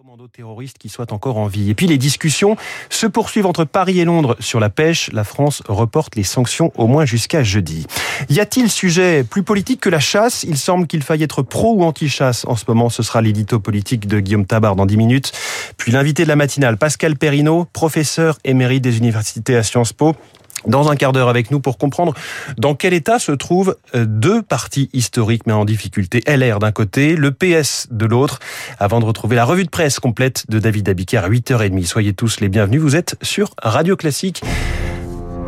Commando terroriste qui soit encore en vie. Et puis les discussions se poursuivent entre Paris et Londres sur la pêche. La France reporte les sanctions au moins jusqu'à jeudi. Y a-t-il sujet plus politique que la chasse? Il semble qu'il faille être pro ou anti-chasse. En ce moment, ce sera l'édito politique de Guillaume Tabar dans 10 minutes. Puis l'invité de la matinale, Pascal Perrineau, professeur émérite des universités à Sciences Po dans un quart d'heure avec nous pour comprendre dans quel état se trouvent euh, deux partis historiques mais en difficulté. LR d'un côté, le PS de l'autre, avant de retrouver la revue de presse complète de David Abiker à 8h30. Soyez tous les bienvenus, vous êtes sur Radio Classique.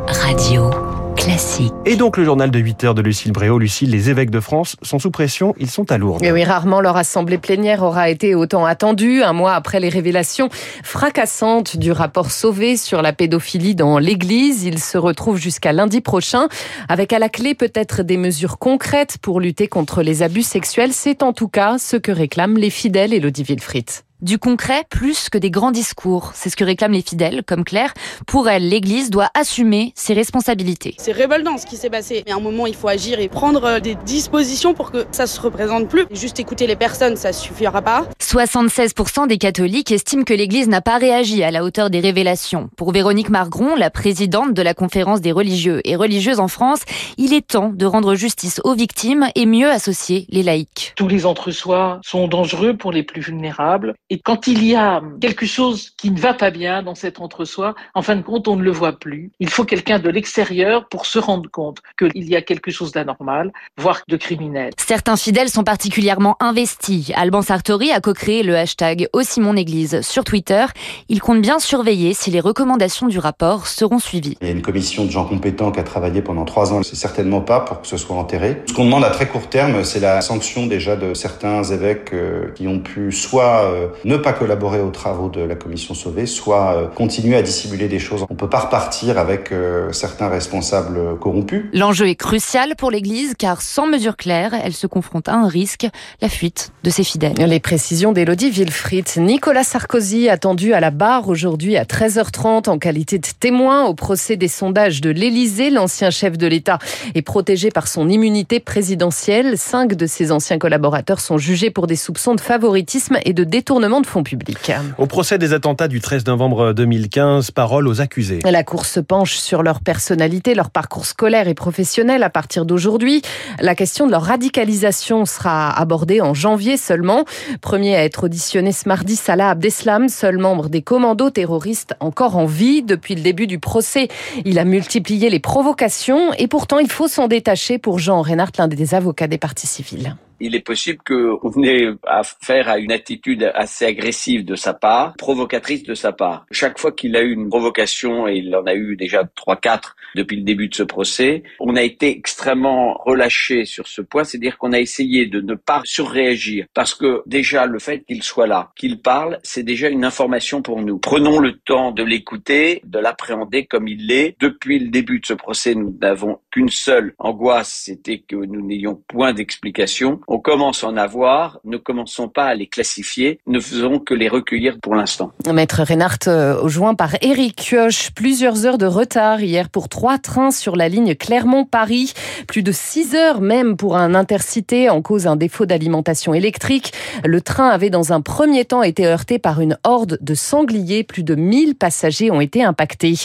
Radio classique. Et donc le journal de 8 heures de Lucille Bréau. Lucille, les évêques de France sont sous pression, ils sont à Lourdes. Et oui, rarement leur assemblée plénière aura été autant attendue, un mois après les révélations fracassantes du rapport Sauvé sur la pédophilie dans l'Église. Ils se retrouvent jusqu'à lundi prochain, avec à la clé peut-être des mesures concrètes pour lutter contre les abus sexuels. C'est en tout cas ce que réclament les fidèles Elodie Wilfried. Du concret plus que des grands discours. C'est ce que réclament les fidèles, comme Claire. Pour elle, l'Église doit assumer ses responsabilités. C'est révoltant ce qui s'est passé. Mais à un moment, il faut agir et prendre euh, des dispositions pour que ça se représente plus. Juste écouter les personnes, ça suffira pas. 76% des catholiques estiment que l'Église n'a pas réagi à la hauteur des révélations. Pour Véronique Margron, la présidente de la conférence des religieux et religieuses en France, il est temps de rendre justice aux victimes et mieux associer les laïcs. Tous les entre-soi sont dangereux pour les plus vulnérables et quand il y a quelque chose qui ne va pas bien dans cet entre-soi, en fin de compte, on ne le voit plus. Il faut quelqu'un de l'extérieur pour se rendre compte qu'il y a quelque chose d'anormal, voire de criminel. Certains fidèles sont particulièrement investis. Alban Sartori a co-créé le hashtag Aussi mon Église sur Twitter. Il compte bien surveiller si les recommandations du rapport seront suivies. Il y a une commission de gens compétents qui a travaillé pendant trois ans. C'est certainement pas pour que ce soit enterré. Ce qu'on demande à très court terme, c'est la sanction déjà de certains évêques euh, qui ont pu soit euh, ne pas collaborer aux travaux de la commission Sauvé, soit euh, continuer à dissimuler des choses. On ne peut pas repartir avec euh, certains responsables corrompus. L'enjeu est crucial pour l'Église car sans mesure claire, elle se confronte à un risque, la fuite de ses fidèles. Les précisions d'Élodie Wilfried. Nicolas Sarkozy attendu à la barre aujourd'hui à 13h30 en qualité de témoin au procès des sondages de l'Élysée. L'ancien chef de l'État est protégé par son immunité présidentielle. Cinq de ses anciens collaborateurs sont jugés pour des soupçons de favoritisme et de détournement de fonds publics. Au procès des attentats du 13 novembre 2015, parole aux accusés. La Cour se penche sur leur personnalité, leur parcours scolaire et professionnel à partir d'aujourd'hui. La question de leur radicalisation sera abordée en janvier seulement. Premier à être auditionné ce mardi, Salah Abdeslam, seul membre des commandos terroristes encore en vie. Depuis le début du procès, il a multiplié les provocations et pourtant il faut s'en détacher pour Jean Reinhardt, l'un des avocats des partis civils il est possible qu'on ait affaire à une attitude assez agressive de sa part, provocatrice de sa part. Chaque fois qu'il a eu une provocation, et il en a eu déjà trois, quatre depuis le début de ce procès, on a été extrêmement relâché sur ce point, c'est-à-dire qu'on a essayé de ne pas surréagir, parce que déjà le fait qu'il soit là, qu'il parle, c'est déjà une information pour nous. Prenons le temps de l'écouter, de l'appréhender comme il l'est. Depuis le début de ce procès, nous n'avons qu'une seule angoisse, c'était que nous n'ayons point d'explication on commence à en avoir, ne commençons pas à les classifier, ne faisons que les recueillir pour l'instant. Maître Reinhardt, euh, joint par Eric Kioch, plusieurs heures de retard hier pour trois trains sur la ligne Clermont-Paris, plus de six heures même pour un intercité en cause d'un défaut d'alimentation électrique. Le train avait dans un premier temps été heurté par une horde de sangliers, plus de 1000 passagers ont été impactés.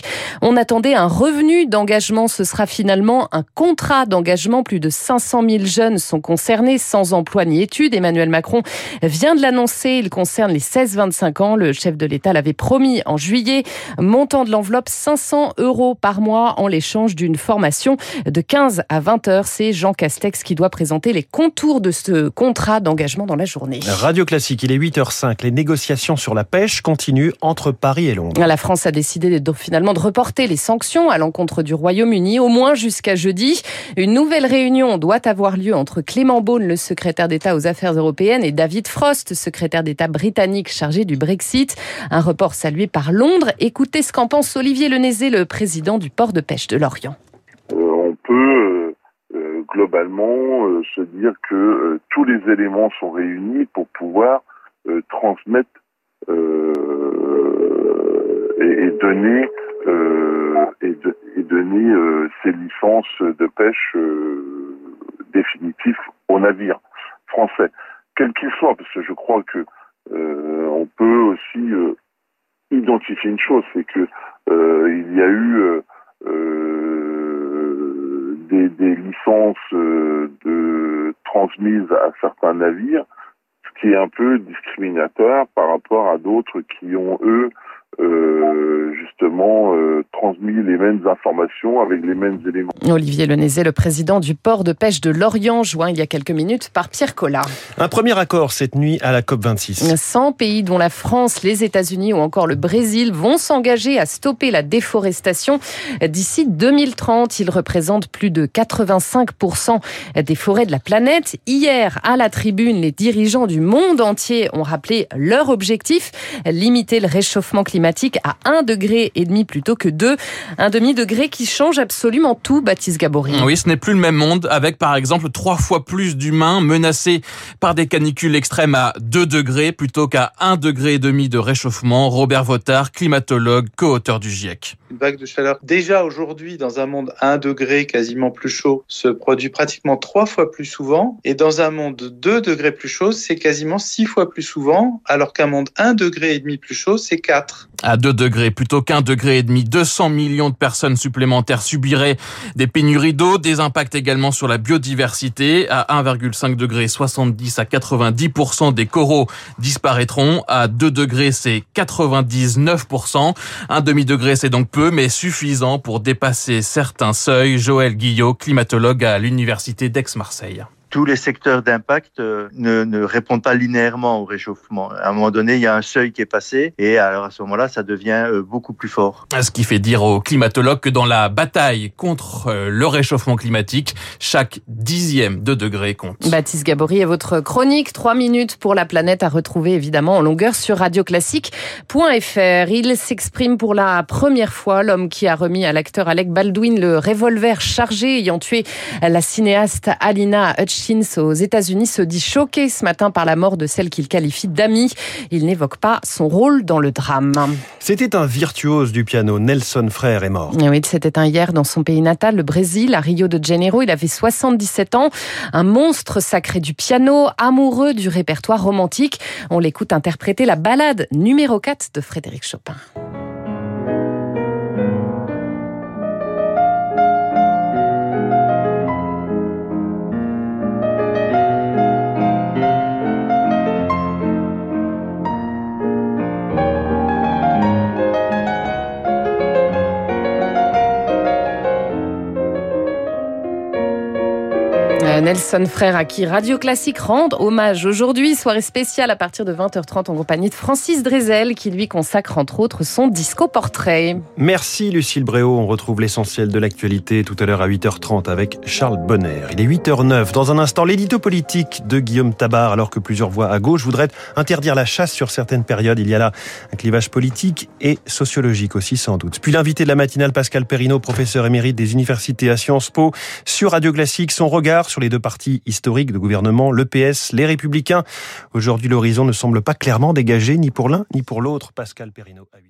On attendait un revenu d'engagement, ce sera finalement un contrat d'engagement, plus de 500 000 jeunes sont concernés sans emploi ni études. Emmanuel Macron vient de l'annoncer. Il concerne les 16-25 ans. Le chef de l'État l'avait promis en juillet. Montant de l'enveloppe 500 euros par mois en l'échange d'une formation de 15 à 20 heures. C'est Jean Castex qui doit présenter les contours de ce contrat d'engagement dans la journée. Radio Classique, il est 8h05. Les négociations sur la pêche continuent entre Paris et Londres. La France a décidé de, finalement de reporter les sanctions à l'encontre du Royaume-Uni au moins jusqu'à jeudi. Une nouvelle réunion doit avoir lieu entre Clément Beaune, le secrétaire d'État aux Affaires européennes, et David Frost, secrétaire d'État britannique chargé du Brexit. Un report salué par Londres. Écoutez ce qu'en pense Olivier Lenézé, le président du port de pêche de Lorient. Euh, on peut euh, globalement euh, se dire que tous les éléments sont réunis pour pouvoir transmettre et, donner et, donner ces licences de pêche définitif au navire français, quel qu'il soit, parce que je crois que euh, on peut aussi identifier une chose, c'est que il y a eu des, des, licences de transmises à certains navires, ce qui est un peu discriminateur par rapport à d'autres qui ont eux euh, justement euh, transmis les mêmes informations avec les mêmes éléments. Olivier Lenézé, le président du port de pêche de Lorient, joint il y a quelques minutes par Pierre Collat. Un premier accord cette nuit à la COP26. 100 pays dont la France, les États-Unis ou encore le Brésil vont s'engager à stopper la déforestation d'ici 2030. Ils représentent plus de 85% des forêts de la planète. Hier, à la tribune, les dirigeants du monde entier ont rappelé leur objectif, limiter le réchauffement climatique à 1 degré et demi plutôt que 2. Un demi-degré qui change absolument tout, Baptiste Gabory. Oui, ce n'est plus le même monde avec par exemple trois fois plus d'humains menacés par des canicules extrêmes à 2 degrés plutôt qu'à 1 degré et demi de réchauffement. Robert Votard, climatologue, co-auteur du GIEC. Une vague de chaleur déjà aujourd'hui dans un monde 1 degré quasiment plus chaud se produit pratiquement trois fois plus souvent et dans un monde 2 degrés plus chaud c'est quasiment six fois plus souvent alors qu'un monde 1 degré et demi plus chaud c'est 4 à 2 degrés plutôt qu'un degré et demi. 200 millions de personnes supplémentaires subiraient des pénuries d'eau, des impacts également sur la biodiversité. À 1,5 degré, 70 à 90% des coraux disparaîtront. À 2 degrés, c'est 99%. Un demi-degré, c'est donc peu, mais suffisant pour dépasser certains seuils. Joël Guillot, climatologue à l'Université d'Aix-Marseille tous les secteurs d'impact euh, ne, ne, répondent pas linéairement au réchauffement. À un moment donné, il y a un seuil qui est passé et alors à ce moment-là, ça devient euh, beaucoup plus fort. Ce qui fait dire aux climatologues que dans la bataille contre euh, le réchauffement climatique, chaque dixième de degré compte. Baptiste Gabory et votre chronique 3 minutes pour la planète à retrouver évidemment en longueur sur radioclassique.fr. Il s'exprime pour la première fois, l'homme qui a remis à l'acteur Alec Baldwin le revolver chargé ayant tué la cinéaste Alina Hutch aux États-Unis se dit choqué ce matin par la mort de celle qu'il qualifie d'amie. Il n'évoque pas son rôle dans le drame. C'était un virtuose du piano. Nelson Frère est mort. Oui, c'était un hier dans son pays natal, le Brésil, à Rio de Janeiro. Il avait 77 ans. Un monstre sacré du piano, amoureux du répertoire romantique. On l'écoute interpréter la ballade numéro 4 de Frédéric Chopin. Nelson Frère à qui Radio Classique rend hommage aujourd'hui. Soirée spéciale à partir de 20h30 en compagnie de Francis Drezel qui lui consacre entre autres son disco portrait. Merci Lucille Bréau. On retrouve l'essentiel de l'actualité tout à l'heure à 8h30 avec Charles Bonner. Il est 8h09. Dans un instant, l'édito politique de Guillaume Tabar alors que plusieurs voix à gauche voudraient interdire la chasse sur certaines périodes. Il y a là un clivage politique et sociologique aussi sans doute. Puis l'invité de la matinale Pascal Perrineau, professeur émérite des universités à Sciences Po sur Radio Classique, son regard sur les deux partis historiques de gouvernement, l'EPS, les Républicains. Aujourd'hui, l'horizon ne semble pas clairement dégagé ni pour l'un ni pour l'autre. Pascal Perrineau à 8